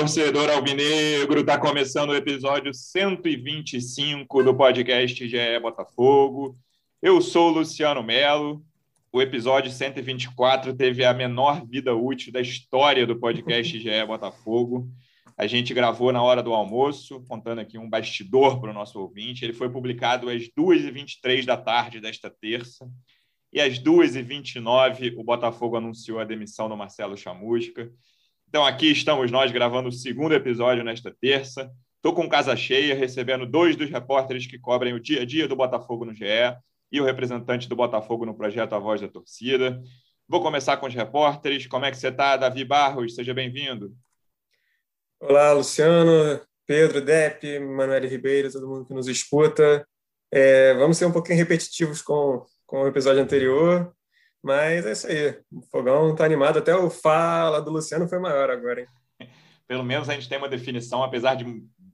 torcedor alvinegro, está começando o episódio 125 do podcast GE Botafogo. Eu sou o Luciano Melo. O episódio 124 teve a menor vida útil da história do podcast GE Botafogo. A gente gravou na hora do almoço, contando aqui um bastidor para o nosso ouvinte. Ele foi publicado às 2h23 da tarde desta terça. E às 2h29, o Botafogo anunciou a demissão do Marcelo Chamusca. Então, aqui estamos nós gravando o segundo episódio nesta terça. Estou com casa cheia, recebendo dois dos repórteres que cobrem o dia a dia do Botafogo no GE e o representante do Botafogo no projeto A Voz da Torcida. Vou começar com os repórteres. Como é que você está, Davi Barros? Seja bem-vindo. Olá, Luciano, Pedro, Depp, Manuel Ribeiro, todo mundo que nos escuta. É, vamos ser um pouquinho repetitivos com, com o episódio anterior. Mas é isso aí. O fogão está animado. Até o fala do Luciano foi maior agora, hein? Pelo menos a gente tem uma definição, apesar de,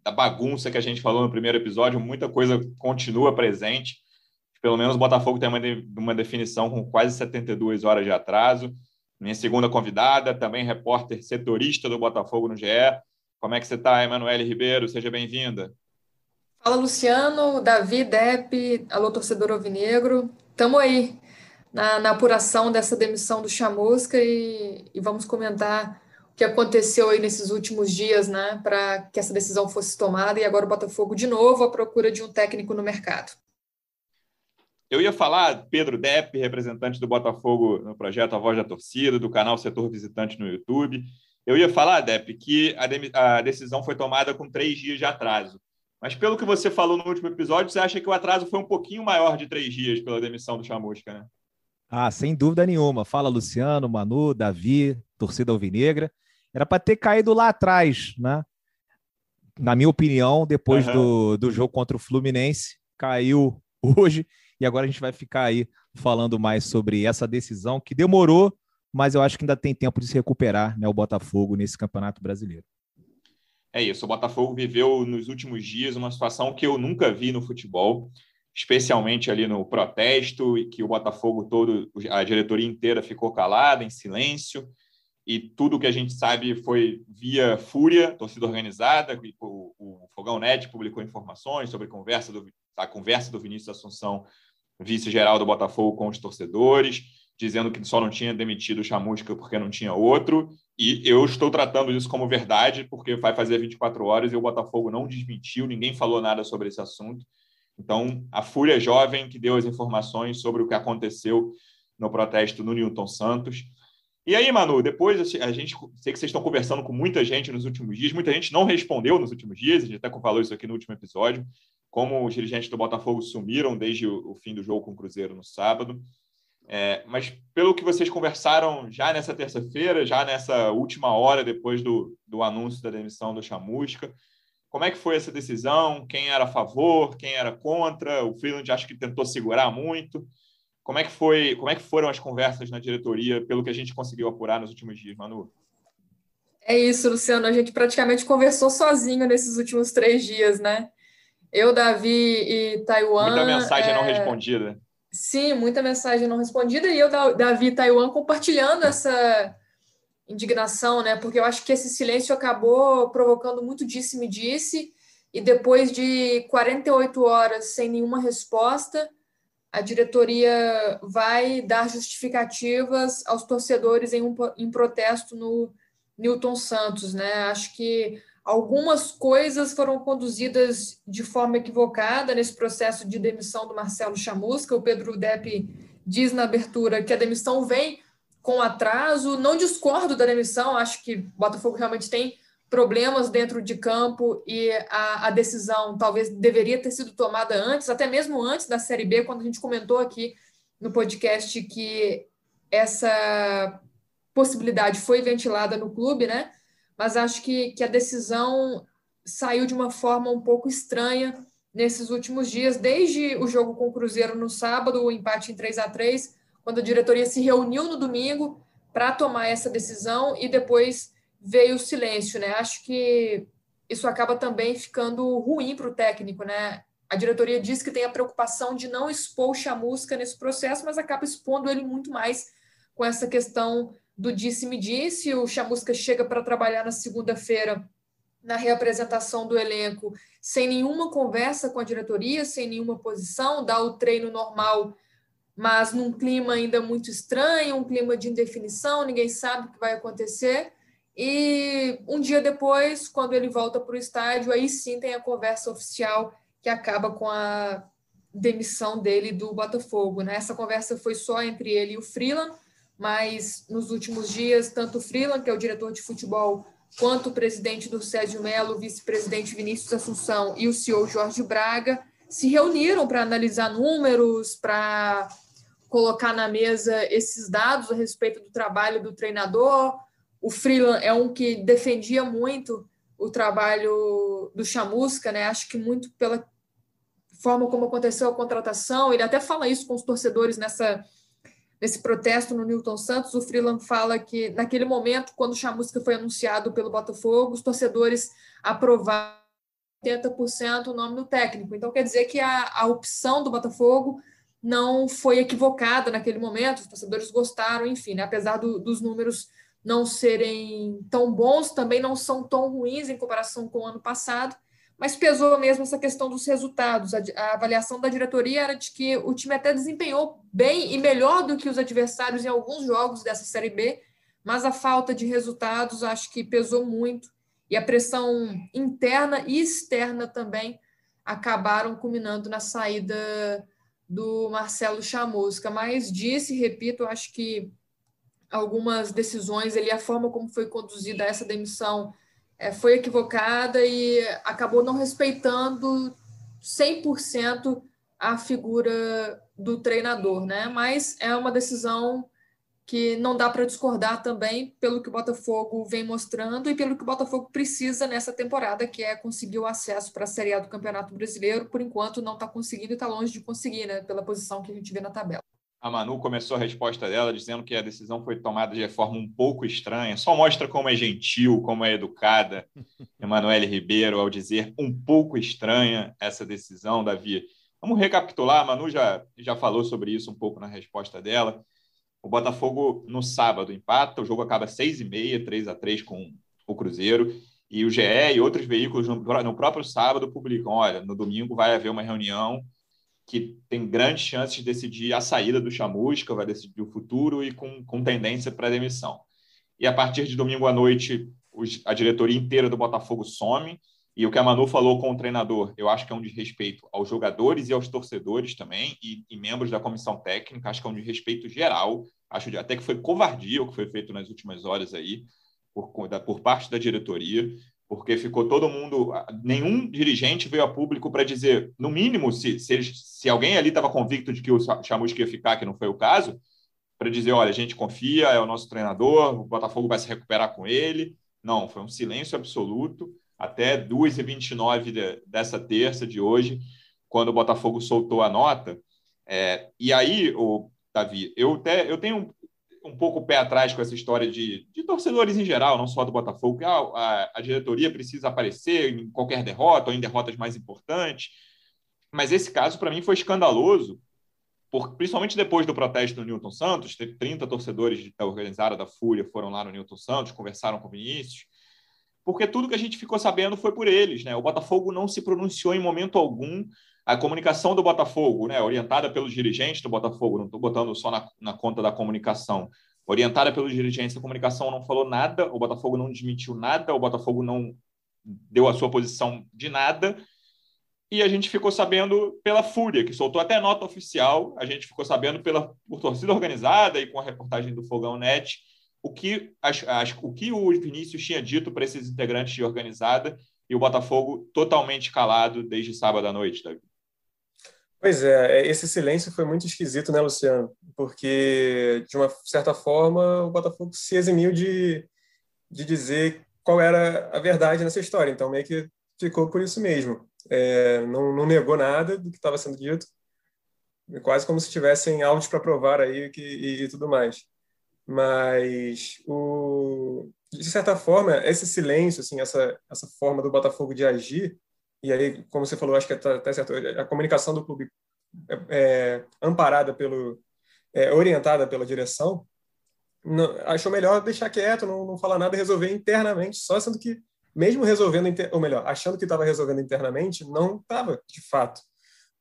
da bagunça que a gente falou no primeiro episódio, muita coisa continua presente. Pelo menos o Botafogo tem uma, de, uma definição com quase 72 horas de atraso. Minha segunda convidada, também repórter setorista do Botafogo no GE. Como é que você está, Emanuele Ribeiro? Seja bem-vinda. Fala, Luciano, Davi, Depp, alô, torcedor alvinegro. Tamo aí na, na apuração dessa demissão do Chamusca e, e vamos comentar o que aconteceu aí nesses últimos dias, né, para que essa decisão fosse tomada e agora o Botafogo de novo à procura de um técnico no mercado. Eu ia falar, Pedro Depp, representante do Botafogo no projeto A Voz da Torcida, do canal Setor Visitante no YouTube. Eu ia falar, Depp, que a, decisão foi tomada com três dias de atraso. Mas pelo que você falou no último episódio, você acha que o atraso foi um pouquinho maior de três dias pela demissão do Chamusca, né? Ah, sem dúvida nenhuma. Fala Luciano, Manu, Davi, torcida alvinegra. Era para ter caído lá atrás, né? Na minha opinião, depois uhum. do, do jogo contra o Fluminense, caiu hoje. E agora a gente vai ficar aí falando mais sobre essa decisão que demorou, mas eu acho que ainda tem tempo de se recuperar, né? O Botafogo nesse Campeonato Brasileiro. É isso. O Botafogo viveu nos últimos dias uma situação que eu nunca vi no futebol especialmente ali no protesto, e que o Botafogo todo, a diretoria inteira ficou calada, em silêncio, e tudo que a gente sabe foi via fúria, torcida organizada, o, o Fogão Net publicou informações sobre conversa do, a conversa do Vinícius Assunção, vice-geral do Botafogo, com os torcedores, dizendo que só não tinha demitido o Chamusca porque não tinha outro, e eu estou tratando isso como verdade, porque vai fazer 24 horas e o Botafogo não desmentiu, ninguém falou nada sobre esse assunto, então, a Fúria Jovem que deu as informações sobre o que aconteceu no protesto no Newton Santos. E aí, Manu, depois a gente sei que vocês estão conversando com muita gente nos últimos dias, muita gente não respondeu nos últimos dias, a gente até falou isso aqui no último episódio, como os dirigentes do Botafogo sumiram desde o, fim do jogo com o Cruzeiro no sábado. É, mas pelo que vocês conversaram já nessa terça-feira, já nessa última hora depois do, do anúncio da demissão do Chamusca, como é que foi essa decisão? Quem era a favor? Quem era contra? O Freeland acho que tentou segurar muito. Como é que foi? Como é que foram as conversas na diretoria, pelo que a gente conseguiu apurar nos últimos dias, Manu? É isso, Luciano. A gente praticamente conversou sozinho nesses últimos três dias, né? Eu, Davi e Taiwan. Muita mensagem é... não respondida. Sim, muita mensagem não respondida. E eu, Davi e Taiwan, compartilhando essa indignação, né? Porque eu acho que esse silêncio acabou provocando muito disse-me-disse, e depois de 48 horas sem nenhuma resposta, a diretoria vai dar justificativas aos torcedores em um em protesto no Newton Santos, né? Acho que algumas coisas foram conduzidas de forma equivocada nesse processo de demissão do Marcelo Chamusca. O Pedro Depp diz na abertura que a demissão vem com atraso. Não discordo da demissão, acho que o Botafogo realmente tem problemas dentro de campo e a, a, decisão talvez deveria ter sido tomada antes, até mesmo antes da Série B, quando a gente comentou aqui no podcast que essa possibilidade foi ventilada no clube, né? Mas acho que, que a decisão saiu de uma forma um pouco estranha nesses últimos dias, desde o jogo com o Cruzeiro no sábado, o empate em 3 a 3 quando a diretoria se reuniu no domingo para tomar essa decisão e depois veio o silêncio, né? Acho que isso acaba também ficando ruim para o técnico, né? A diretoria diz que tem a preocupação de não expor o chamusca nesse processo, mas acaba expondo ele muito mais com essa questão do disse-me-disse. O chamusca chega para trabalhar na segunda-feira na reapresentação do elenco, sem nenhuma conversa com a diretoria, sem nenhuma posição, dá o treino normal, mas num clima ainda muito estranho, um clima de indefinição, ninguém sabe o que vai acontecer. E um dia depois, quando ele volta para o estádio, aí sim tem a conversa oficial que acaba com a demissão dele do Botafogo. Né? Essa conversa foi só entre ele e o Freeland, mas nos últimos dias, tanto o Freeland, que é o diretor de futebol, quanto o presidente do Sérgio Melo, o vice-presidente Vinícius Assunção e o CEO Jorge Braga se reuniram para analisar números, para colocar na mesa esses dados a respeito do trabalho do treinador. O Freeland é um que defendia muito o trabalho do Chamusca, né? Acho que muito pela forma como aconteceu a contratação. Ele até fala isso com os torcedores nessa nesse protesto no Newton Santos. O Freeland fala que naquele momento, quando o Chamusca foi anunciado pelo Botafogo, os torcedores aprovaram 80% o nome do técnico. Então quer dizer que a, a opção do Botafogo não foi equivocada naquele momento. Os torcedores gostaram, enfim, né? apesar do, dos números não serem tão bons, também não são tão ruins em comparação com o ano passado mas pesou mesmo essa questão dos resultados. A, a, avaliação da diretoria era de que o time até desempenhou bem e melhor do que os adversários em alguns jogos dessa Série B, mas a falta de resultados acho que pesou muito e a pressão interna e externa também acabaram culminando na saída do Marcelo Chamusca. Mas disse, repito, acho que algumas decisões ali, a forma como foi conduzida essa demissão é, foi equivocada e acabou não respeitando 100% a figura do treinador, né? Mas é uma decisão que não dá para discordar também pelo que o Botafogo vem mostrando e pelo que o Botafogo precisa nessa temporada, que é conseguir o acesso para a Série A do Campeonato Brasileiro. Por enquanto, não está conseguindo e está longe de conseguir, né? Pela posição que a gente vê na tabela. A Manu começou a resposta dela dizendo que a decisão foi tomada de forma um pouco estranha. Só mostra como é gentil, como é educada Emanuele Ribeiro ao dizer um pouco estranha essa decisão, Davi. Vamos recapitular, a Manu já, já falou sobre isso um pouco na resposta dela. O Botafogo, no sábado, empata, o jogo acaba 6 e meia, 3 a 3 com o Cruzeiro, e o GE e outros veículos no, próprio sábado publicam, olha, no domingo vai haver uma reunião que tem grandes chances de decidir a saída do Chamusca, vai decidir o futuro e com, com tendência para demissão. E a partir de domingo à noite, a diretoria inteira do Botafogo some. E o que a Manu falou com o treinador, eu acho que é um desrespeito aos jogadores e aos torcedores também, e, e membros da comissão técnica, acho que é um desrespeito geral. Acho até que foi covardia o que foi feito nas últimas horas aí, por, da, por parte da diretoria porque ficou todo mundo, nenhum dirigente veio a público para dizer, no mínimo, se, se, se alguém ali estava convicto de que o Chamusca ia ficar, que não foi o caso, para dizer, olha, a gente confia, é o nosso treinador, o Botafogo vai se recuperar com ele. Não, foi um silêncio absoluto até 2h29 de, dessa terça de hoje, quando o Botafogo soltou a nota. É, e aí, o Davi, eu, até, eu tenho um pouco o pé atrás com essa história de, de torcedores em geral, não só do Botafogo, que a, a, a, diretoria precisa aparecer em qualquer derrota ou em derrotas mais importantes. Mas esse caso, para mim, foi escandaloso, principalmente depois do protesto do Newton Santos. Teve 30 torcedores da organizada da Fúria foram lá no Newton Santos, conversaram com o Vinícius, porque tudo que a gente ficou sabendo foi por eles. Né? O Botafogo não se pronunciou em momento algum. A comunicação do Botafogo, né, orientada pelos dirigentes do Botafogo, não estou botando só na, na, conta da comunicação, orientada pelos dirigentes da comunicação, não falou nada, o Botafogo não desmentiu nada, o Botafogo não deu a sua posição de nada, e a gente ficou sabendo pela Fúria, que soltou até nota oficial, a gente ficou sabendo pela por torcida organizada e com a reportagem do Fogão Net, o que, as, as, o, que o Vinícius tinha dito para esses integrantes de organizada e o Botafogo totalmente calado desde sábado à noite, David. Pois é, é, esse silêncio foi muito esquisito, né, Luciano? Porque, de uma certa forma, o Botafogo se eximiu de, de dizer qual era a verdade nessa história. Então, meio que ficou por isso mesmo. É, não, não, negou nada do que estava sendo dito, quase como se tivessem áudios para provar aí que, e, e, tudo mais. Mas, o, de certa forma, esse silêncio, assim, essa, essa forma do Botafogo de agir, e aí, como você falou, acho que está tá certo, a comunicação do clube é, é amparada pelo, é, orientada pela direção, não, achou melhor deixar quieto, não, não falar nada e resolver internamente, só sendo que mesmo resolvendo, ou melhor, achando que estava resolvendo internamente, não estava, de fato,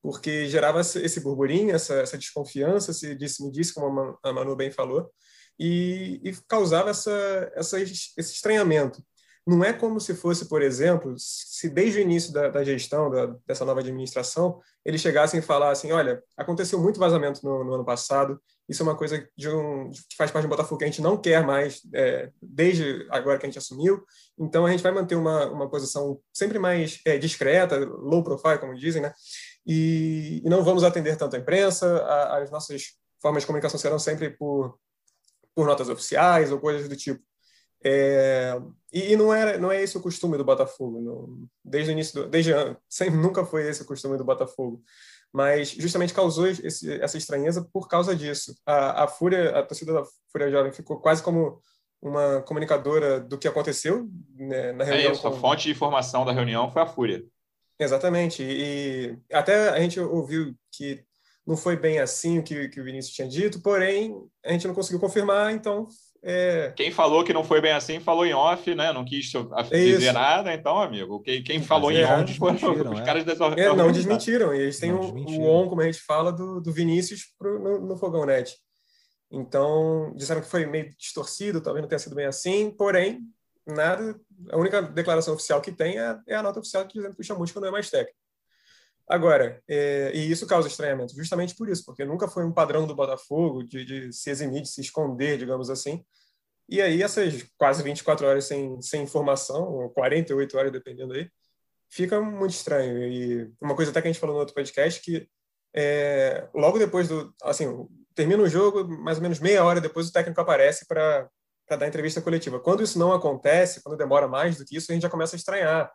porque gerava esse burburinho, essa, essa desconfiança, se disse-me disse, como a Manu bem falou, e, e causava essa, essa, esse estranhamento. Não é como se fosse, por exemplo, se desde o início da, da gestão da, dessa nova administração eles chegassem e falassem: olha, aconteceu muito vazamento no, no ano passado, isso é uma coisa de um, que faz parte do Botafogo que a gente não quer mais é, desde agora que a gente assumiu, então a gente vai manter uma, uma posição sempre mais é, discreta, low profile, como dizem, né? E, e não vamos atender tanto a imprensa, a, as nossas formas de comunicação serão sempre por, por notas oficiais ou coisas do tipo. É, e, e, não era não é esse o costume do Botafogo não, desde o início do, desde sempre nunca foi esse o costume do Botafogo. Mas justamente causou esse, essa estranheza por causa disso. A, a fúria a torcida da fúria jovem ficou quase como uma comunicadora do que aconteceu né, na reunião é isso, com... a fonte de informação da reunião foi a fúria. Exatamente. E, e até a gente ouviu que não foi bem assim o que, que o Vinícius tinha dito porém a gente não conseguiu confirmar então é... Quem falou que não foi bem assim falou em off, né? Não quis dizer nada, então, amigo. Quem, quem falou em on foram os caras dessa é, Não desmentiram. E eles têm o, o on, como a gente fala, do, do Vinícius pro, no, no Fogão Net. Então, disseram que foi meio distorcido, talvez não tenha sido bem assim, porém, nada. A única declaração oficial que tem é, é a nota oficial dizendo que o Chamusca não é mais técnico. Agora, é, e isso causa estranhamento, justamente por isso, porque nunca foi um padrão do Botafogo de, de, se eximir, de se esconder, digamos assim. E aí, essas quase 24 horas sem, sem informação, ou 48 horas, dependendo aí, fica muito estranho. E uma coisa até que a gente falou no outro podcast, que é, logo depois do. Assim, termina o jogo, mais ou menos meia hora depois o técnico aparece para dar entrevista coletiva. Quando isso não acontece, quando demora mais do que isso, a gente já começa a estranhar.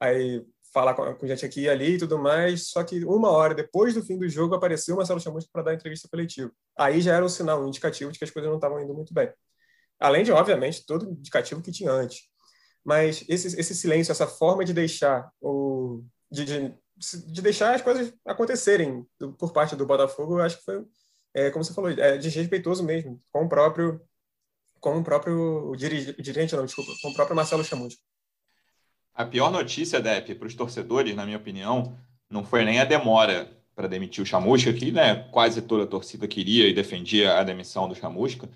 Aí falar com, com gente aqui e ali e tudo mais, só que uma hora depois do fim do jogo apareceu o Marcelo Chamusca para dar entrevista coletiva. Aí já era um sinal, um indicativo de que as coisas não estavam indo muito bem. Além de, obviamente, todo indicativo que tinha antes. Mas esse, esse silêncio, essa forma de deixar o de, de, de deixar as coisas acontecerem por parte do Botafogo, eu acho que foi, é, como você falou, é desrespeitoso mesmo com o próprio com o próprio dirigente, não, desculpa, com o próprio Marcelo Chamusca. A pior notícia, Dep, para os torcedores, na minha opinião, não foi nem a demora para demitir o Chamusca, que né, quase toda a torcida queria e defendia a demissão do Chamusca.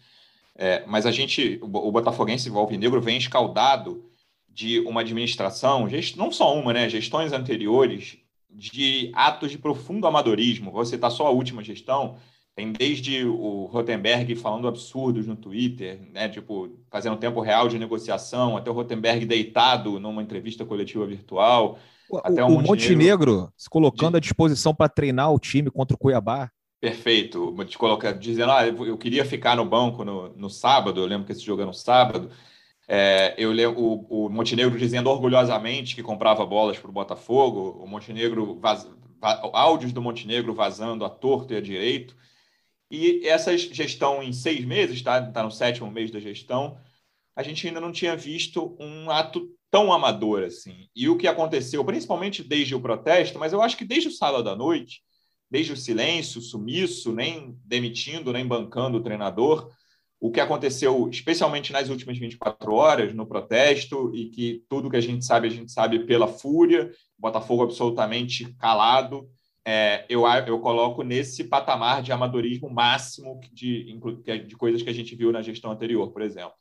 É, mas a gente, o Botafoguense o Alvinegro vem escaldado de uma administração, não só uma, né, gestões anteriores, de atos de profundo amadorismo. Vou citar só a última gestão, tem desde o Rotenberg falando absurdos no Twitter, né? Tipo, fazendo tempo real de negociação, até o Rotenberg deitado numa entrevista coletiva virtual. O, até o, o Montenegro, se colocando de... à disposição para treinar o time contra o Cuiabá. Perfeito. De colocar, dizendo, ah, eu queria ficar no banco no, no sábado, eu lembro que esse jogo era no sábado. É, eu lembro o, o, Montenegro dizendo orgulhosamente que comprava bolas para o Botafogo, o Montenegro, vaz, áudios do Montenegro vazando a torto e a direito. E essa gestão em seis meses, está tá no sétimo mês da gestão, a gente ainda não tinha visto um ato tão amador assim. E o que aconteceu, principalmente desde o protesto, mas eu acho que desde o sábado à noite, desde o silêncio, sumiço, nem demitindo, nem bancando o treinador, o que aconteceu, especialmente nas últimas 24 horas, no protesto, e que tudo que a gente sabe, a gente sabe pela fúria, Botafogo absolutamente calado, é, eu, eu coloco nesse patamar de amadorismo máximo de, de coisas que a gente viu na gestão anterior, por exemplo.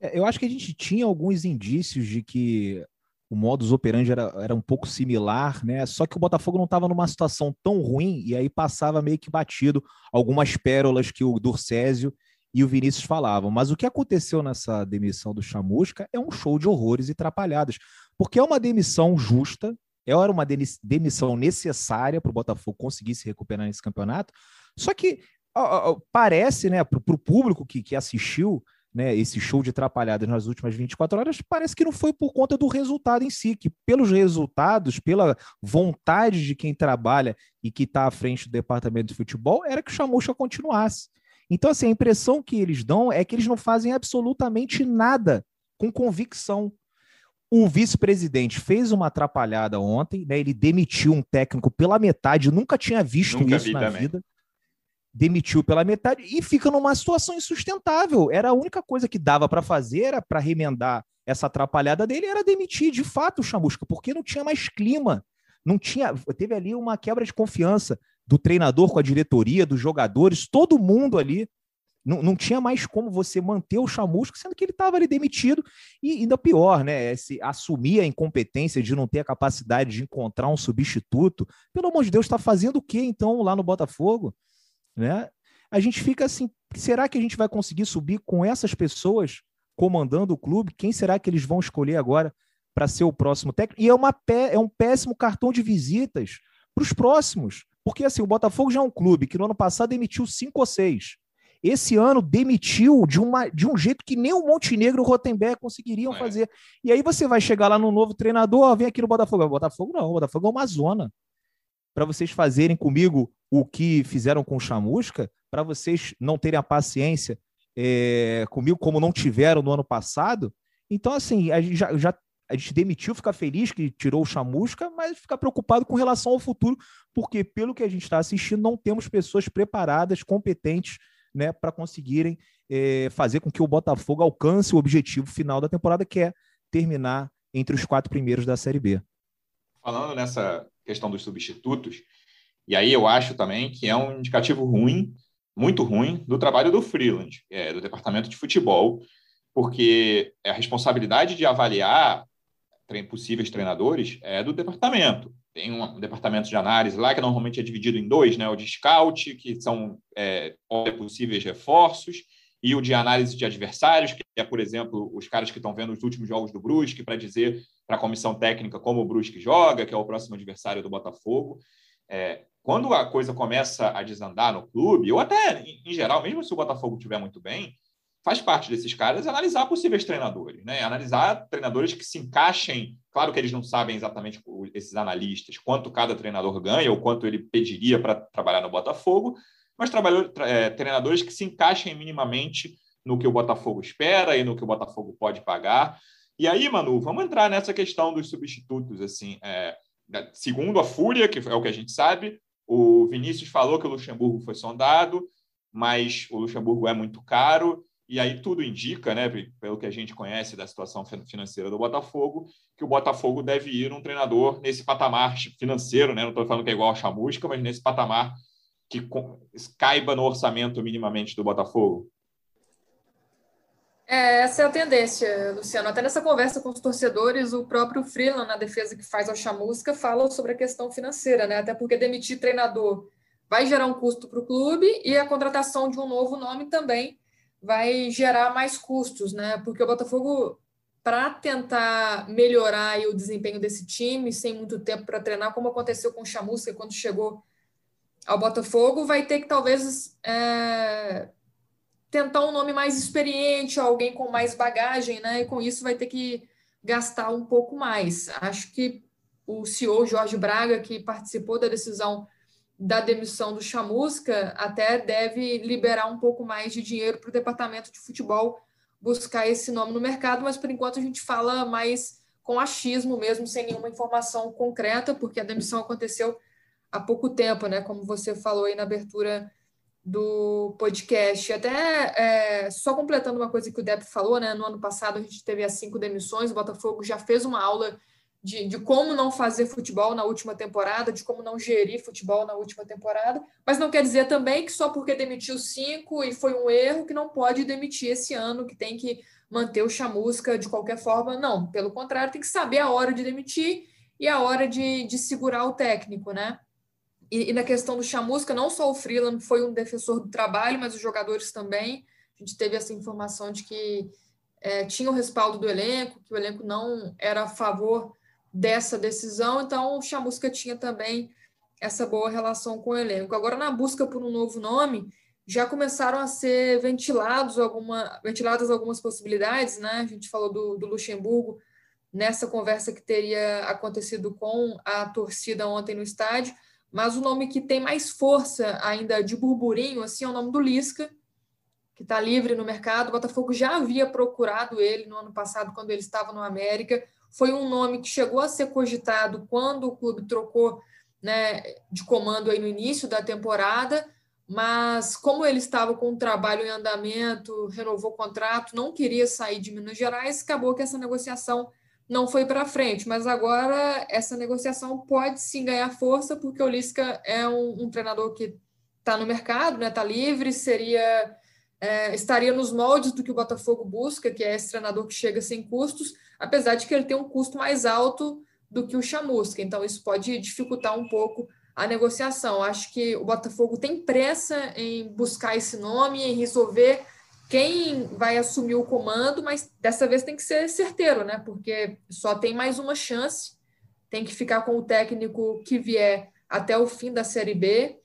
É, eu acho que a gente tinha alguns indícios de que o modus operandi era, era um pouco similar, né? Só que o Botafogo não estava numa situação tão ruim e aí passava meio que batido algumas pérolas que o Durcésio e o Vinícius falavam. Mas o que aconteceu nessa demissão do Chamusca é um show de horrores e trapalhadas, porque é uma demissão justa, era uma demissão necessária para o Botafogo conseguir se recuperar nesse campeonato. Só que ó, ó, parece, né, para o público que, que assistiu né, esse show de atrapalhadas nas últimas 24 horas, parece que não foi por conta do resultado em si, que pelos resultados, pela vontade de quem trabalha e que está à frente do departamento de futebol, era que o Chamusca continuasse. Então, assim, a impressão que eles dão é que eles não fazem absolutamente nada com convicção. O vice-presidente fez uma atrapalhada ontem, né? Ele demitiu um técnico pela metade, nunca tinha visto nunca isso na também. vida. demitiu pela metade e fica numa situação insustentável. Era a única coisa que dava para fazer, era para remendar essa atrapalhada dele, era demitir de fato o Chamusca, porque não tinha mais clima. Não tinha, teve ali uma quebra de confiança do treinador com a diretoria, dos jogadores, todo mundo ali. Não, não tinha mais como você manter o Chamusca, sendo que ele estava ali demitido. E ainda pior, né? Esse, assumir a incompetência de não ter a capacidade de encontrar um substituto. Pelo amor de Deus, está fazendo o quê então lá no Botafogo? Né? A gente fica assim: será que a gente vai conseguir subir com essas pessoas comandando o clube? Quem será que eles vão escolher agora para ser o próximo técnico? E é, uma é um péssimo cartão de visitas para os próximos. Porque assim, o Botafogo já é um clube que no ano passado demitiu cinco ou seis. Esse ano demitiu de, uma, de um jeito que nem o Montenegro e o Rotenberg conseguiriam é. fazer. E aí você vai chegar lá no novo treinador, ó, vem aqui no Botafogo. O Botafogo não, o Botafogo é uma zona. Para vocês fazerem comigo o que fizeram com o Chamusca, para vocês não terem a paciência é, comigo como não tiveram no ano passado. Então, assim, a gente já, já a gente demitiu, fica feliz que tirou o Chamusca, mas fica preocupado com relação ao futuro, porque pelo que a gente está assistindo, não temos pessoas preparadas, competentes né, para conseguirem é, fazer com que o Botafogo alcance o objetivo final da temporada, que é terminar entre os quatro primeiros da Série B. Falando nessa questão dos substitutos, e aí eu acho também que é um indicativo ruim, muito ruim, do trabalho do Freeland, é, do departamento de futebol, porque a responsabilidade de avaliar possíveis treinadores é do departamento. Tem um departamento de análise lá que normalmente é dividido em dois, né? O de scout, que são é, possíveis reforços, e o de análise de adversários, que é, por exemplo, os caras que estão vendo os últimos jogos do Brusque para dizer para a comissão técnica como o Brusque joga, que é o próximo adversário do Botafogo. É, quando a coisa começa a desandar no clube, ou até em geral, mesmo se o Botafogo estiver muito bem, faz parte desses caras analisar possíveis treinadores, né? Analisar treinadores que se encaixem. Claro que eles não sabem exatamente esses analistas quanto cada treinador ganha ou quanto ele pediria para trabalhar no Botafogo, mas é, treinadores que se encaixem minimamente no que o Botafogo espera e no que o Botafogo pode pagar. E aí, Manu, vamos entrar nessa questão dos substitutos. Assim, é, segundo a Fúria, que é o que a gente sabe, o Vinícius falou que o Luxemburgo foi sondado, mas o Luxemburgo é muito caro e aí tudo indica, né, pelo que a gente conhece da situação financeira do Botafogo, que o Botafogo deve ir um treinador nesse patamar financeiro, né? Não estou falando que é igual a Chamusca, mas nesse patamar que caiba no orçamento minimamente do Botafogo. É, essa é a tendência, Luciano. Até nessa conversa com os torcedores, o próprio Freeland, na defesa que faz ao Chamusca, fala sobre a questão financeira, né? Até porque demitir treinador vai gerar um custo para o clube e a contratação de um novo nome também vai gerar mais custos, né? Porque o Botafogo, para tentar melhorar o desempenho desse time, sem muito tempo para treinar, como aconteceu com o Chamusca quando chegou ao Botafogo, vai ter que talvez é, tentar um nome mais experiente, alguém com mais bagagem, né? E com isso vai ter que gastar um pouco mais. Acho que o CEO Jorge Braga, que participou da decisão da demissão do Chamusca até deve liberar um pouco mais de dinheiro para o departamento de futebol buscar esse nome no mercado, mas por enquanto a gente fala mais com achismo mesmo, sem nenhuma informação concreta, porque a demissão aconteceu há pouco tempo, né? Como você falou aí na abertura do podcast. Até é, só completando uma coisa que o Deb falou, né? No ano passado a gente teve as cinco demissões, o Botafogo já fez uma aula de, de como não fazer futebol na última temporada, de como não gerir futebol na última temporada, mas não quer dizer também que só porque demitiu cinco e foi um erro que não pode demitir esse ano, que tem que manter o chamusca de qualquer forma. Não, pelo contrário, tem que saber a hora de demitir e a hora de, de segurar o técnico, né? E, e na questão do chamusca, não só o Freeland foi um defensor do trabalho, mas os jogadores também. A gente teve essa informação de que é, tinha o respaldo do elenco, que o elenco não era a favor dessa decisão, então o Chamusca tinha também essa boa relação com o elenco. Agora, na busca por um novo nome, já começaram a ser ventilados alguma, ventiladas algumas possibilidades, né? A gente falou do, do Luxemburgo nessa conversa que teria acontecido com a torcida ontem no estádio, mas o nome que tem mais força ainda de burburinho assim é o nome do Lisca, que está livre no mercado. O Botafogo já havia procurado ele no ano passado, quando ele estava no América foi um nome que chegou a ser cogitado quando o clube trocou né, de comando aí no início da temporada, mas como ele estava com o trabalho em andamento, renovou o contrato, não queria sair de Minas Gerais, acabou que essa negociação não foi para frente. Mas agora essa negociação pode sim ganhar força, porque o Lisca é um, um treinador que está no mercado, está né, tá livre, seria é, estaria nos moldes do que o Botafogo busca, que é esse treinador que chega sem custos, apesar de que ele tem um custo mais alto do que o Chamusca. Então, isso pode dificultar um pouco a negociação. Acho que o Botafogo tem pressa em buscar esse nome, em resolver quem vai assumir o comando, mas dessa vez tem que ser certeiro, né? Porque só tem mais uma chance, tem que ficar com o técnico que vier até o fim da Série B.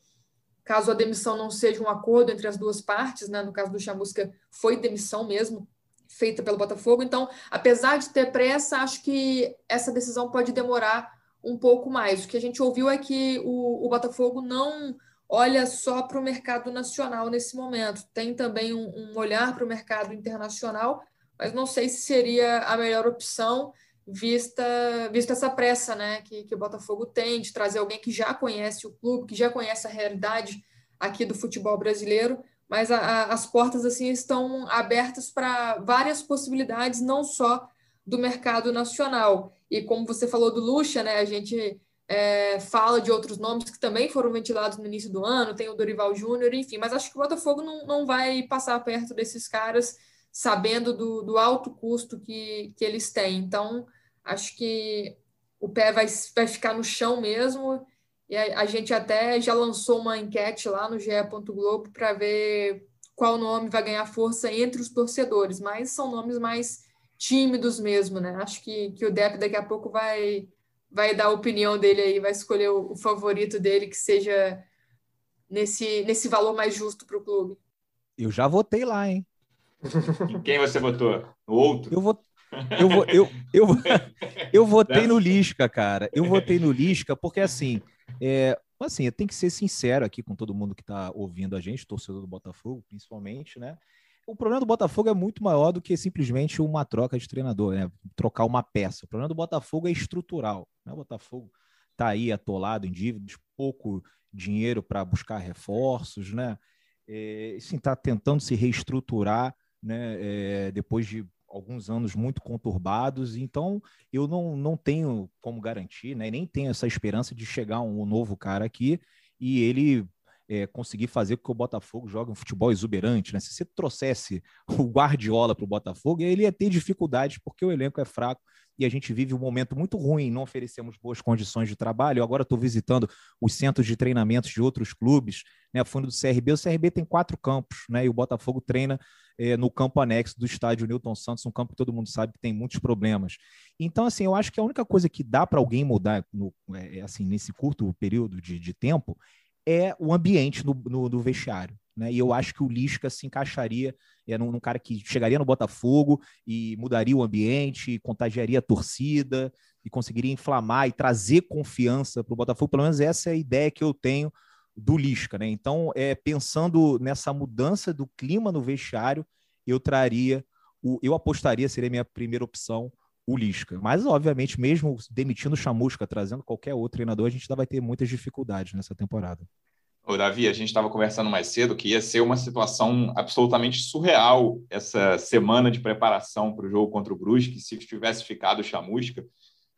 Caso a demissão não seja um acordo entre as duas partes, né? No caso do Chamusca, foi demissão mesmo, feita pelo Botafogo. Então, apesar de ter pressa, acho que essa decisão pode demorar um pouco mais. O que a gente ouviu é que o, o Botafogo não olha só para o mercado nacional nesse momento, tem também um, um olhar para o mercado internacional, mas não sei se seria a melhor opção vista, vista essa pressa né, que, que o Botafogo tem de trazer alguém que já conhece o clube, que já conhece a realidade aqui do futebol brasileiro, mas a, a, as portas assim estão abertas para várias possibilidades, não só do mercado nacional. E como você falou do Lucha, né, a gente é, fala de outros nomes que também foram ventilados no início do ano, tem o Dorival Júnior, enfim, mas acho que o Botafogo não, não vai passar perto desses caras sabendo do, do alto custo que, que eles têm. Então, acho que o pé vai, vai ficar no chão mesmo. E a, a gente até já lançou uma enquete lá no GE. Globo para ver qual nome vai ganhar força entre os torcedores, mas são nomes mais tímidos mesmo, né? Acho que, que o Depp daqui a pouco vai, vai dar a opinião dele aí, vai escolher o, o favorito dele que seja nesse, nesse valor mais justo para o clube. Eu já votei lá, hein? Em quem você votou? No outro? Eu, vou, eu, vou, eu, eu, eu votei no Lisca, cara. Eu votei no Lisca porque, assim, é, assim, tem que ser sincero aqui com todo mundo que está ouvindo a gente, torcedor do Botafogo, principalmente, né? O problema do Botafogo é muito maior do que simplesmente uma troca de treinador, né? trocar uma peça. O problema do Botafogo é estrutural. Né? O Botafogo está aí atolado em dívidas, pouco dinheiro para buscar reforços, né? É, está tentando se reestruturar, né? É, depois de alguns anos muito conturbados, então eu não, não tenho como garantir, né? nem tenho essa esperança de chegar um novo cara aqui e ele é, conseguir fazer com que o Botafogo jogue um futebol exuberante. Né? Se você trouxesse o Guardiola para o Botafogo, ele ia ter dificuldades, porque o elenco é fraco e a gente vive um momento muito ruim, não oferecemos boas condições de trabalho. Eu agora estou visitando os centros de treinamentos de outros clubes, né? Fundo do CRB, o CRB tem quatro campos, né? E o Botafogo treina é, no campo anexo do estádio Newton Santos, um campo que todo mundo sabe que tem muitos problemas. Então, assim, eu acho que a única coisa que dá para alguém mudar no, é, assim, nesse curto período de, de tempo é o ambiente no, no, no vestiário. Né? E eu acho que o Lisca se encaixaria é, num, num, cara que chegaria no Botafogo e mudaria o ambiente, contagiaria a torcida e conseguiria inflamar e trazer confiança para o Botafogo. Pelo menos essa é a ideia que eu tenho do Lisca. Né? Então, é, pensando nessa mudança do clima no vestiário, eu traria, o, eu apostaria, seria a minha primeira opção, o Lisca. Mas, obviamente, mesmo demitindo o Chamusca, trazendo qualquer outro treinador, a gente ainda vai ter muitas dificuldades nessa temporada. Ô, Davi, a gente estava conversando mais cedo que ia ser uma situação absolutamente surreal essa semana de preparação para o jogo contra o Brusque, se tivesse ficado Chamusca,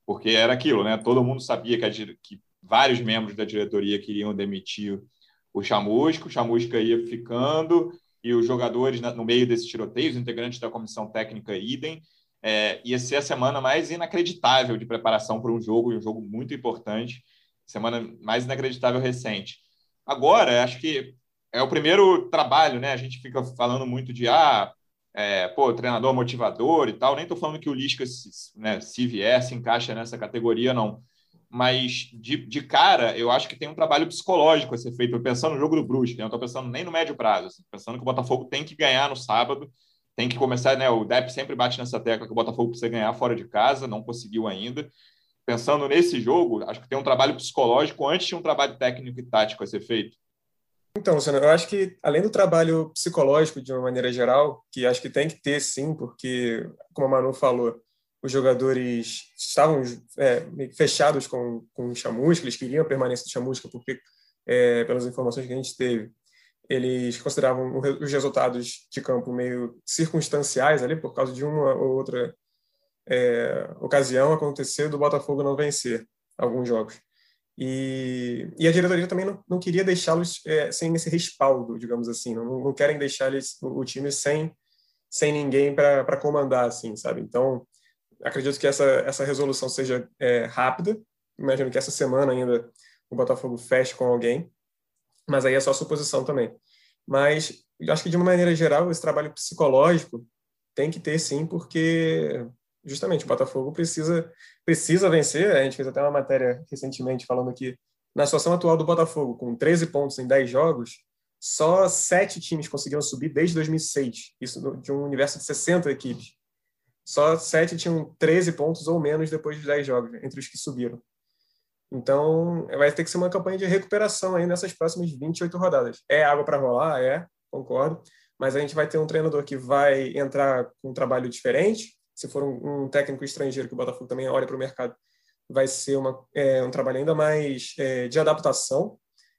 porque era aquilo, né? Todo mundo sabia que, a, que vários membros da diretoria queriam demitir o Chamusca, o Chamusca ia ficando, e os jogadores, no meio desse tiroteio, os integrantes da comissão técnica idem, é, ia ser a semana mais inacreditável de preparação para um jogo, um jogo muito importante, semana mais inacreditável recente. Agora, acho que é o primeiro trabalho, né? A gente fica falando muito de ah, é, pô, treinador motivador e tal. Nem estou falando que o Lisca, se, né, se vier, se encaixa nessa categoria, não. Mas de, de cara, eu acho que tem um trabalho psicológico a ser feito. Pensando no jogo do Brusque, né? não estou pensando nem no médio prazo, assim, pensando que o Botafogo tem que ganhar no sábado tem que começar, né? O Depp sempre bate nessa tecla que o Botafogo precisa ganhar fora de casa, não conseguiu ainda. Pensando nesse jogo, acho que tem um trabalho psicológico antes de um trabalho técnico e tático a ser feito. Então, Luciano, eu acho que além do trabalho psicológico de uma maneira geral, que acho que tem que ter sim, porque, como a Manu falou, os jogadores estavam é, fechados com, com o Chamusca, eles queriam a permanência do Chamusca, porque, é, pelas informações que a gente teve, eles consideravam os resultados de campo meio circunstanciais ali, por causa de uma ou outra é, ocasião acontecer do Botafogo não vencer alguns jogos. E, e a diretoria também não, não queria deixá-los é, sem esse respaldo, digamos assim. Não, não querem deixar eles, o, o time sem, sem ninguém para comandar, assim, sabe? Então, acredito que essa, essa resolução seja é, rápida. Imagino que essa semana ainda o Botafogo feche com alguém, mas aí é só suposição também. Mas acho que de uma maneira geral esse trabalho psicológico tem que ter sim, porque justamente o Botafogo precisa precisa vencer. A gente fez até uma matéria recentemente falando que na situação atual do Botafogo, com 13 pontos em 10 jogos, só sete times conseguiram subir desde 2006, isso de um universo de 60 equipes. Só sete tinham 13 pontos ou menos depois de 10 jogos, entre os que subiram. Então, vai ter que ser uma campanha de recuperação aí nessas próximas 28 rodadas. É água para rolar? É, concordo. Mas a gente vai ter um treinador que vai entrar com um trabalho diferente, se for um, um técnico estrangeiro que o Botafogo também olha para o mercado, vai ser uma, é, um trabalho ainda mais é, de adaptação.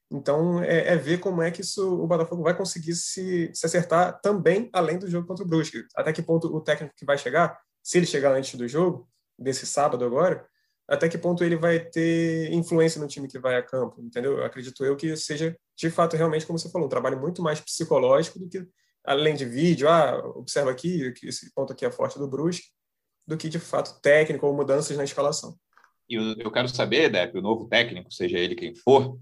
Então, é, é, ver como é que isso, o Botafogo vai conseguir se, se acertar também além do jogo contra o Brusque. Até que ponto o técnico que vai chegar, se ele chegar antes do jogo, desse sábado agora, até que ponto ele vai ter influência no time que vai a campo, entendeu? acredito eu que seja, de fato, realmente, como você falou, um trabalho muito mais psicológico do que além de vídeo, ah, observa aqui, esse ponto aqui é forte do Brusque, do que de fato técnico ou mudanças na escalação. E eu quero saber, Depp, o novo técnico, seja ele quem for,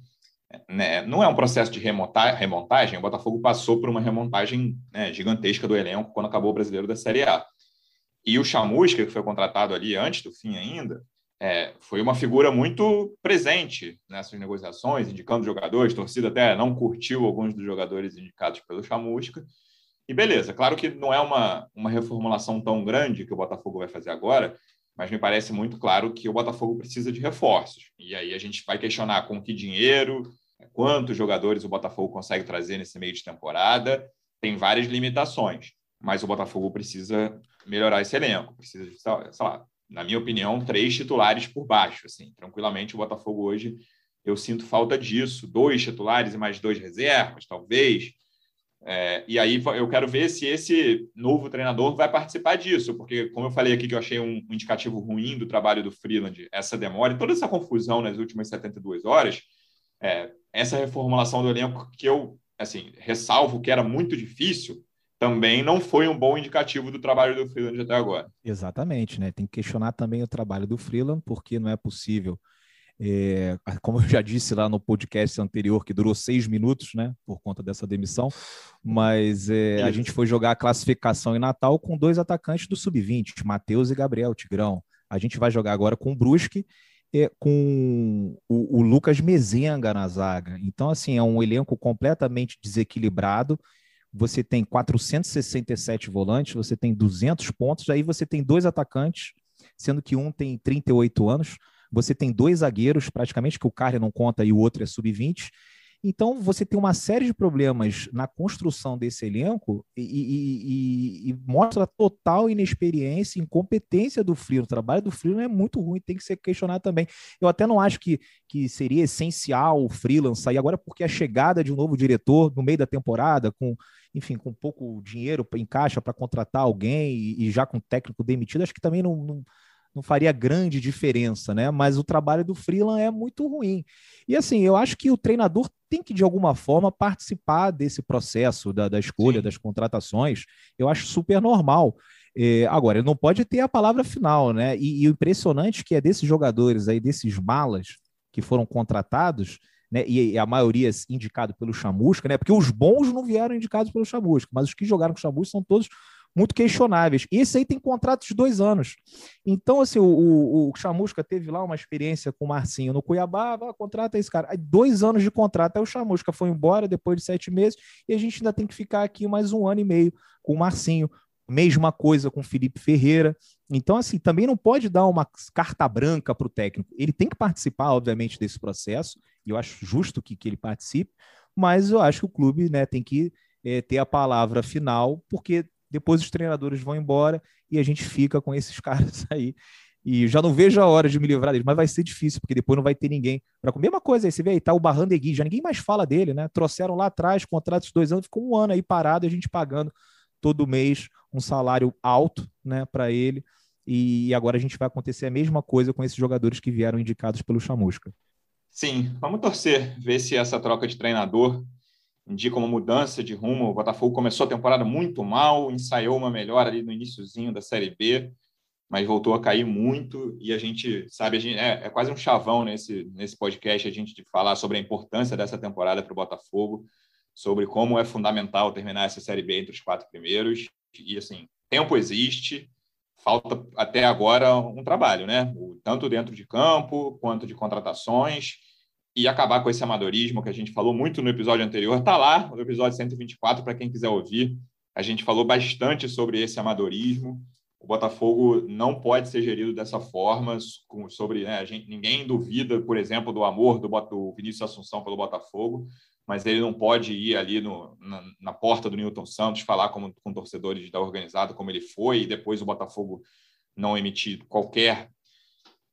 né, não é um processo de remontagem, o Botafogo passou por uma remontagem né, gigantesca do elenco quando acabou o brasileiro da Série A. E o Chamusca, que foi contratado ali antes do fim ainda, é, foi uma figura muito presente nessas negociações, indicando jogadores, torcida até não curtiu alguns dos jogadores indicados pelo Chamusca, e beleza, claro que não é uma, uma reformulação tão grande que o Botafogo vai fazer agora, mas me parece muito claro que o Botafogo precisa de reforços. E aí a gente vai questionar com que dinheiro, quantos jogadores o Botafogo consegue trazer nesse meio de temporada. Tem várias limitações, mas o Botafogo precisa melhorar esse elenco. Precisa de, sei lá, na minha opinião, três titulares por baixo. Assim, tranquilamente, o Botafogo hoje eu sinto falta disso. Dois titulares e mais dois reservas, talvez. É, e aí eu quero ver se esse novo treinador vai participar disso, porque, como eu falei aqui, que eu achei um indicativo ruim do trabalho do Freeland, essa demora toda essa confusão nas últimas 72 horas, é, essa reformulação do elenco que eu assim ressalvo que era muito difícil, também não foi um bom indicativo do trabalho do Freeland até agora. Exatamente, né? Tem que questionar também o trabalho do Freeland, porque não é possível é, como eu já disse lá no podcast anterior, que durou seis minutos, né, por conta dessa demissão, mas é, a gente foi jogar a classificação em Natal com dois atacantes do sub-20, Matheus e Gabriel Tigrão. A gente vai jogar agora com o Brusque, é, com o, o, Lucas Mezenga na zaga. Então, assim, é um elenco completamente desequilibrado. Você tem 467 volantes, você tem 200 pontos, aí você tem dois atacantes, sendo que um tem 38 anos você tem dois zagueiros, praticamente, que o Carly não conta e o outro é sub-20. Então, você tem uma série de problemas na construção desse elenco e, e, e, e mostra a total inexperiência, incompetência do Frio. O trabalho do Frio é muito ruim, tem que ser questionado também. Eu até não acho que, que seria essencial o Freeland sair agora, porque a chegada de um novo diretor no meio da temporada, com enfim, com pouco dinheiro em caixa para contratar alguém e, já com técnico demitido, acho que também não, não não faria grande diferença, né? Mas o trabalho do Freeland é muito ruim. E assim, eu acho que o treinador tem que, de alguma forma, participar desse processo da, da escolha, Sim. das contratações. Eu acho super normal. É, agora, ele não pode ter a palavra final, né? E, e o impressionante que é desses jogadores aí, desses malas que foram contratados, né? E, e a maioria indicado pelo Chamusca, né? Porque os bons não vieram indicados pelo Chamusca, mas os que jogaram com o Chamusca são todos muito questionáveis. E esse aí tem contrato de dois anos. Então, assim, o, o, o Chamusca teve lá uma experiência com o Marcinho no Cuiabá, vai, contrata esse cara. Aí, dois anos de contrato, aí o Chamusca foi embora depois de sete meses, e a gente ainda tem que ficar aqui mais um ano e meio com o Marcinho. Mesma coisa com o Felipe Ferreira. Então, assim, também não pode dar uma carta branca para o técnico. Ele tem que participar, obviamente, desse processo, e eu acho justo que, que ele participe, mas eu acho que o clube né, tem que é, ter a palavra final, porque depois os treinadores vão embora e a gente fica com esses caras aí E já não vejo a hora de me livrar dele, mas vai ser difícil, porque depois não vai ter ninguém para comer. Mesma coisa aí, você vê aí, tá o Barrandegui, já ninguém mais fala dele, né? Trouxeram lá atrás, contrato de dois anos, ficou um ano aí parado a gente pagando todo mês um salário alto, né, para ele. E agora a gente vai acontecer a mesma coisa com esses jogadores que vieram indicados pelo Chamusca. Sim, vamos torcer, ver se essa troca de treinador indica uma mudança de rumo. O Botafogo começou a temporada muito mal, ensaiou uma melhora ali no iníciozinho da Série B mas voltou a cair muito. E a gente sabe a gente é, é, quase um chavão nesse nesse podcast a gente de falar sobre a importância dessa temporada para o Botafogo sobre como é fundamental terminar essa série B entre os quatro primeiros. E assim tempo existe falta até agora um trabalho né? Tanto dentro de campo quanto de contratações e acabar com esse amadorismo que a gente falou muito no episódio anterior tá lá no episódio 124 para quem quiser ouvir. A gente falou bastante sobre esse amadorismo. O Botafogo não pode ser gerido dessa forma, sobre né, a gente, ninguém duvida, por exemplo, do amor do, do Vinícius Assunção pelo Botafogo, mas ele não pode ir ali no, na, na, porta do Newton Santos falar como, com torcedores da organizada como ele foi, e depois o Botafogo não emitir qualquer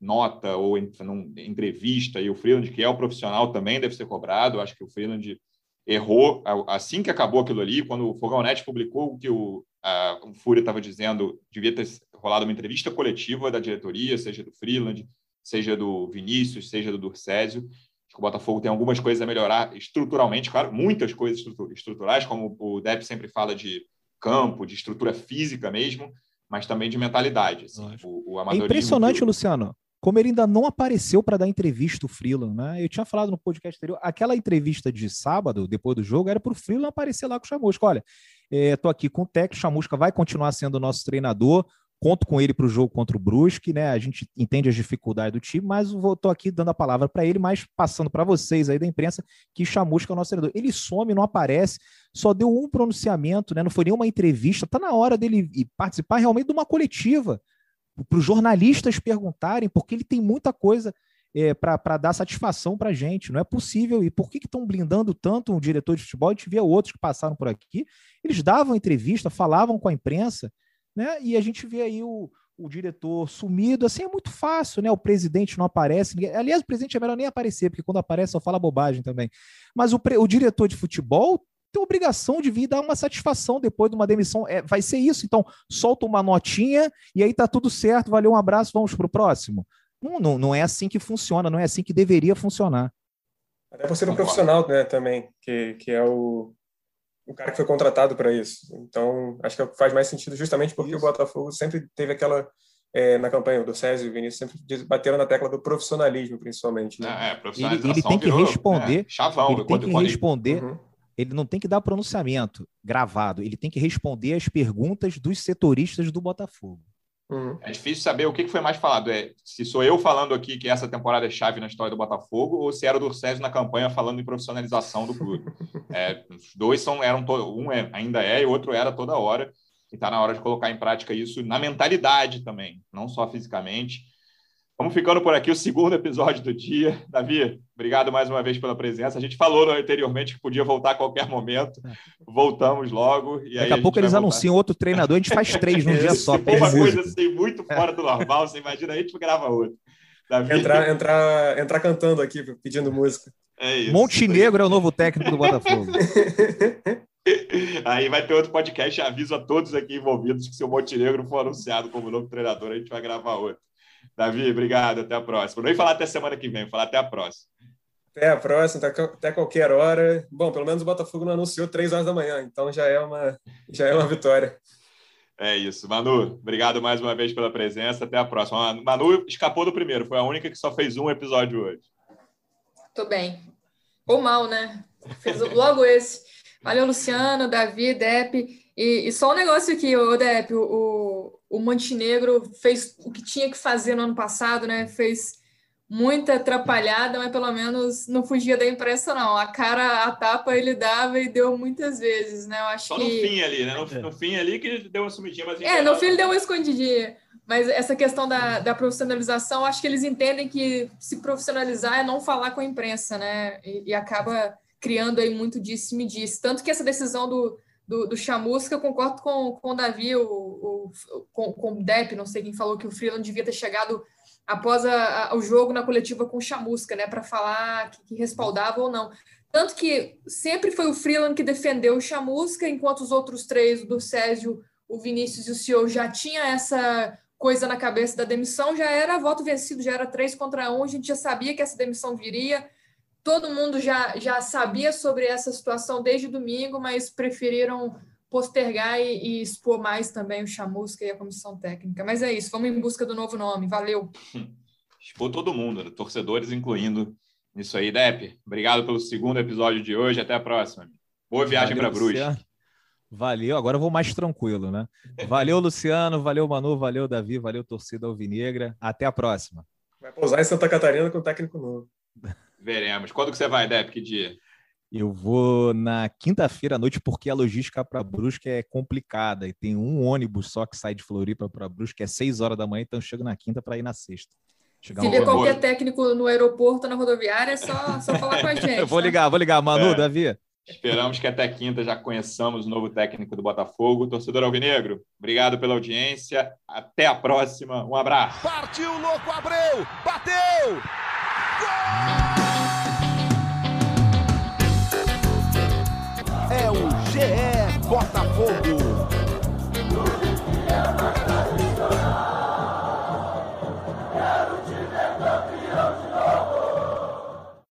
nota ou entrevista, e o Freeland, que é o profissional, também deve ser cobrado. Acho que o Freeland errou assim que acabou aquilo ali, quando o Fogão Net publicou que o, a, o Fúria estava dizendo, devia ter rolado uma entrevista coletiva da diretoria, seja do Freeland, seja do Vinícius, seja do Durcésio. Acho que o Botafogo tem algumas coisas a melhorar estruturalmente, claro, muitas coisas estruturais, como o Depp sempre fala de campo, de estrutura física mesmo, mas também de mentalidade. Assim, o, o é impressionante, que... Luciano como ele ainda não apareceu para dar entrevista o Freeland, né? Eu tinha falado no podcast anterior, aquela entrevista de sábado, depois do jogo, era para o Freeland aparecer lá com o Chamusca. Olha, estou é, aqui com o o Chamusca vai continuar sendo o nosso treinador, conto com ele para o jogo contra o Brusque, né? A gente entende as dificuldades do time, mas estou aqui dando a palavra para ele, mas passando para vocês aí da imprensa que Chamusca é o nosso treinador. Ele some, não aparece, só deu um pronunciamento, né? Não foi nenhuma entrevista. Tá na hora dele participar realmente de uma coletiva para os jornalistas perguntarem, porque ele tem muita coisa é, para dar satisfação para a gente. Não é possível. E por que estão blindando tanto um diretor de futebol? A gente vê outros que passaram por aqui. Eles davam entrevista, falavam com a imprensa, né? E a gente vê aí o, o diretor sumido. Assim é muito fácil, né? O presidente não aparece. Ninguém... Aliás, o presidente é melhor nem aparecer, porque quando aparece só fala bobagem também. Mas o, pre... o diretor de futebol tem obrigação de vir dar uma satisfação depois de uma demissão. É, vai ser isso. Então, solta uma notinha e aí tá tudo certo. Valeu, um abraço, vamos para o próximo. Não, não, não, é assim que funciona, não é assim que deveria funcionar. Até por ser um profissional, né, também, que, que é o, o cara que foi contratado para isso. Então, acho que faz mais sentido justamente porque isso. o Botafogo sempre teve aquela é, na campanha do César e o Vinícius sempre bateram na tecla do profissionalismo, principalmente. Né? É, ele, ele, tem que virou, responder. É, chavão, ele tem que responder. Uhum ele não tem que dar pronunciamento gravado, ele tem que responder as perguntas dos setoristas do Botafogo. Uhum. É difícil saber o que foi mais falado. É se sou eu falando aqui que essa temporada é chave na história do Botafogo ou se era o Durcésio na campanha falando em profissionalização do clube. É, os dois são, eram um é, ainda é e o outro era toda hora. E está na hora de colocar em prática isso na mentalidade também, não só fisicamente. Vamos ficando por aqui o segundo episódio do dia. Davi, obrigado mais uma vez pela presença. A gente falou anteriormente que podia voltar a qualquer momento. Voltamos logo. E Daqui a, a pouco eles voltar. anunciam outro treinador, a gente faz três num dia só. Uma coisa assim, muito fora do normal. Você imagina, a gente grava outro. Davi... Entrar, entrar, entrar cantando aqui, pedindo música. É isso. Montenegro é o novo técnico do Botafogo. Aí vai ter outro podcast. Aviso a todos aqui envolvidos que se o Montenegro for anunciado como novo treinador, a gente vai gravar outro. Davi, obrigado. Até a próxima. Não ia falar até semana que vem, falar até a próxima. Até a próxima, até qualquer hora. Bom, pelo menos o Botafogo não anunciou três horas da manhã, então já é uma, já é uma vitória. É isso. Manu, obrigado mais uma vez pela presença. Até a próxima. Manu escapou do primeiro, foi a única que só fez um episódio hoje. Tô bem. Ou mal, né? Fez logo esse. Valeu, Luciano, Davi, Depp. E, e só um negócio aqui, o Depp, o, o Montenegro fez o que tinha que fazer no ano passado, né? Fez muita atrapalhada, mas pelo menos não fugia da imprensa, não. A cara, a tapa ele dava e deu muitas vezes, né? Eu acho Só que... no fim ali, né? No, é. no, fim ali que ele deu uma sumidinha, mas... É, no fim ele deu uma escondidinha. Mas essa questão da, da profissionalização, acho que eles entendem que se profissionalizar é não falar com a imprensa, né? E, e acaba criando aí muito disse-me disse. Tanto que essa decisão do, do, do Chamusca, eu concordo com, com o Davi, o, o, com, com o Depp, não sei quem falou que o Freeland devia ter chegado após a, a, o jogo na coletiva com o Chamusca, né, para falar que, que, respaldava ou não. Tanto que sempre foi o Freeland que defendeu o Chamusca, enquanto os outros três, o do Césio, o Vinícius e o Senhor, já tinha essa coisa na cabeça da demissão, já era voto vencido, já era três contra um, a gente já sabia que essa demissão viria, todo mundo já, já sabia sobre essa situação desde domingo, mas preferiram postergar e, e, expor mais também o Chamusca e a comissão técnica. Mas é isso, vamos em busca do novo nome. Valeu. Expor todo mundo, torcedores incluindo isso aí, Dep. Obrigado pelo segundo episódio de hoje. Até a próxima. Boa viagem para Brusque. Valeu, agora eu vou mais tranquilo, né? Valeu, Luciano, valeu, Manu, valeu, Davi, valeu, torcida alvinegra. Até a próxima. Vai pousar em Santa Catarina com técnico novo. Veremos. Quando que você vai, Dep? Que dia? Eu vou na quinta-feira à noite, porque a logística para Brusque é complicada. E tem um ônibus só que sai de Floripa para Brusque, é seis horas da manhã, então eu chego na quinta para ir na sexta. Chegar Se vê qualquer técnico no aeroporto, na rodoviária, é só, só falar com a gente. vou tá? ligar, vou ligar. Manu, é. Davi. Esperamos que até quinta já conheçamos o novo técnico do Botafogo. Torcedor Alvinegro, obrigado pela audiência. Até a próxima. Um abraço. Partiu, louco, Abreu! Bateu! Gol! Botafogo.